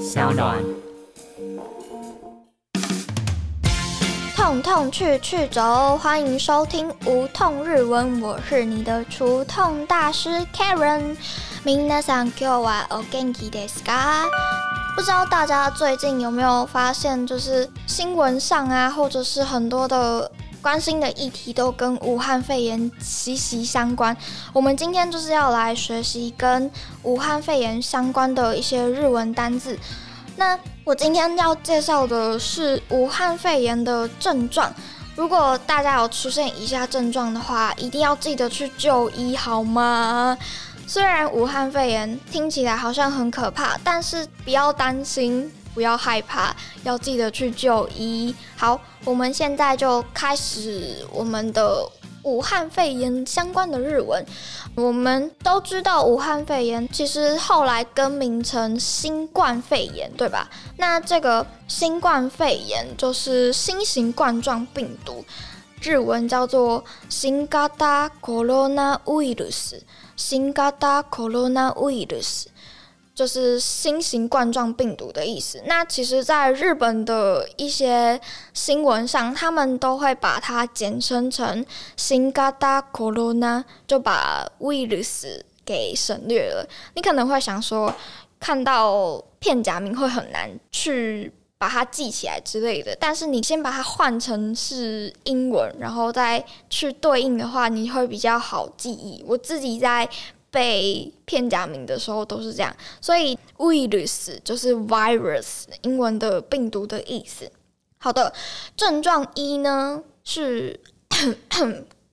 小暖。痛痛去去走，欢迎收听无痛日文，我是你的除痛大师 Karen。皆さん今日はお元気ですか？不知道大家最近有没有发现，就是新闻上啊，或者是很多的 关心的议题都跟武汉肺炎息息相关。我们今天就是要来学习跟武汉肺炎相关的一些日文单字。那我今天要介绍的是武汉肺炎的症状。如果大家有出现以下症状的话，一定要记得去就医，好吗？虽然武汉肺炎听起来好像很可怕，但是不要担心，不要害怕，要记得去就医。好，我们现在就开始我们的武汉肺炎相关的日文。我们都知道，武汉肺炎其实后来更名成新冠肺炎，对吧？那这个新冠肺炎就是新型冠状病毒，日文叫做新型コロナウイルス。新型コロナウイルス 就是新型冠状病毒的意思。那其实，在日本的一些新闻上，他们都会把它简称成新型コロナ，就把 virus 给省略了。你可能会想说，看到片假名会很难去把它记起来之类的。但是你先把它换成是英文，然后再去对应的话，你会比较好记忆。我自己在。 被片假名的时候都是这样，所以 virus 就是 virus 英文的病毒的意思。好的，症状一呢是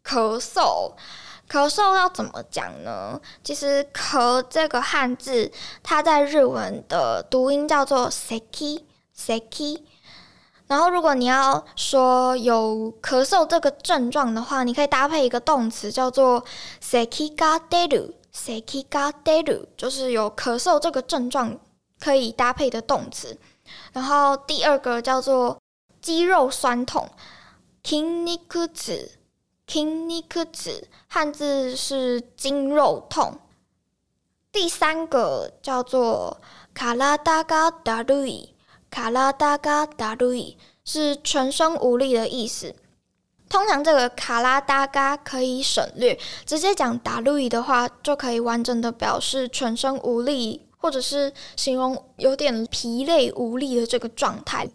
咳嗽，咳嗽要怎么讲呢？其实“咳”这个汉字，它在日文的读音叫做 seki seki。然后如果你要说有咳嗽这个症状的话，你可以搭配一个动词叫做 seki ga deru。Seki ga deru 就是有咳嗽这个症状可以搭配的动词，然后第二个叫做肌肉酸痛，kinniku tsu，kinniku tsu，汉字是筋肉痛。第三个叫做 karada ga darui，karada ga darui 是全身无力的意思。通常这个卡拉达嘎可以省略，直接讲达路伊的话，就可以完整的表示全身无力，或者是形容有点疲累无力的这个状态。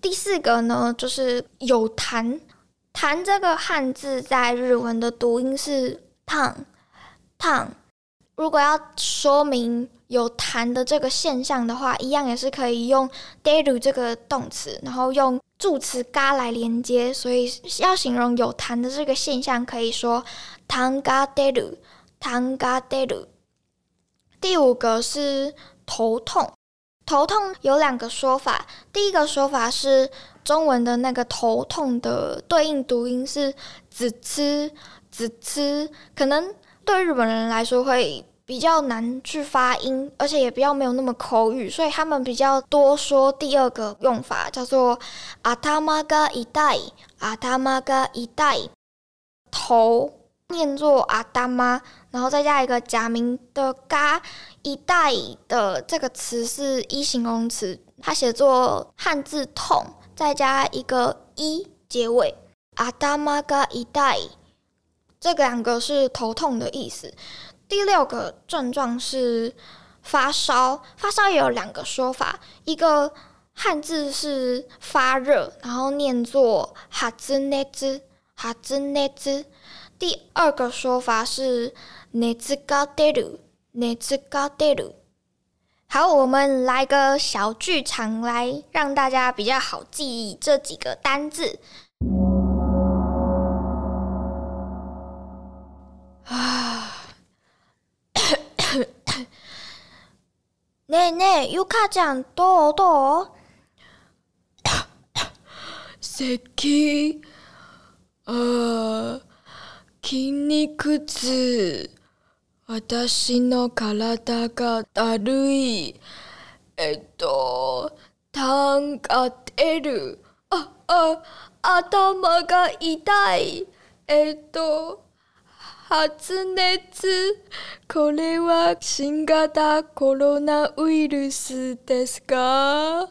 第四个呢，就是有痰，痰这个汉字在日文的读音是烫烫。如果要说明有痰的这个现象的话，一样也是可以用 deru 这个动词，然后用。助词嘎来连接，所以要形容有痰的这个现象，可以说痰嘎得鲁，痰嘎得鲁。第五个是头痛，头痛有两个说法。第一个说法是中文的那个头痛的对应读音是子吃子吃，可能对日本人来说会。比较难去发音，而且也比较没有那么口语，所以他们比较多说第二个用法，叫做阿他妈嘎一代，阿他妈嘎一代，头念作阿达妈，然后再加一个假名的嘎一代的这个词是一形容词，它写作汉字痛，再加一个一结尾，阿达妈嘎一代，这两个是头痛的意思。第六个症状是发烧，发烧也有两个说法，一个汉字是发热，然后念作哈兹内兹哈兹内兹；第二个说法是内兹高德鲁内兹高德鲁。好，我们来个小剧场，来让大家比较好记忆这几个单字。えねえ、ゆかちゃん、どうどう？咳、あ筋肉痛。私の体がだるい。えっと、たんが出る。あ、あ、頭が痛い。えっと、発熱これは新型コロナウイルスですか？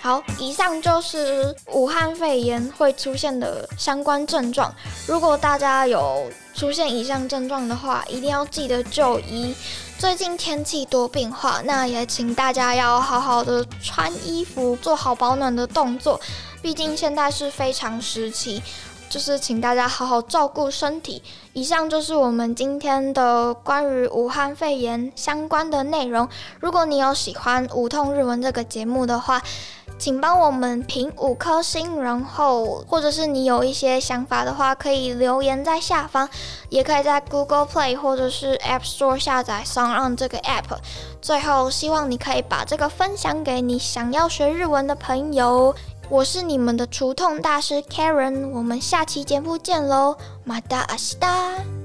好，以上就是武汉肺炎会出现的相关症状。如果大家有出现以上症状的话，一定要记得就医。最近天气多变化，那也请大家要好好的穿衣服，做好保暖的动作。毕竟现在是非常时期。就是请大家好好照顾身体。以上就是我们今天的关于武汉肺炎相关的内容。如果你有喜欢《无痛日文》这个节目的话，请帮我们评五颗星，然后或者是你有一些想法的话，可以留言在下方，也可以在 Google Play 或者是 App Store 下载 Song On 这个 App。最后，希望你可以把这个分享给你想要学日文的朋友。我是你们的除痛大师 Karen，我们下期节目见喽，马达阿西达。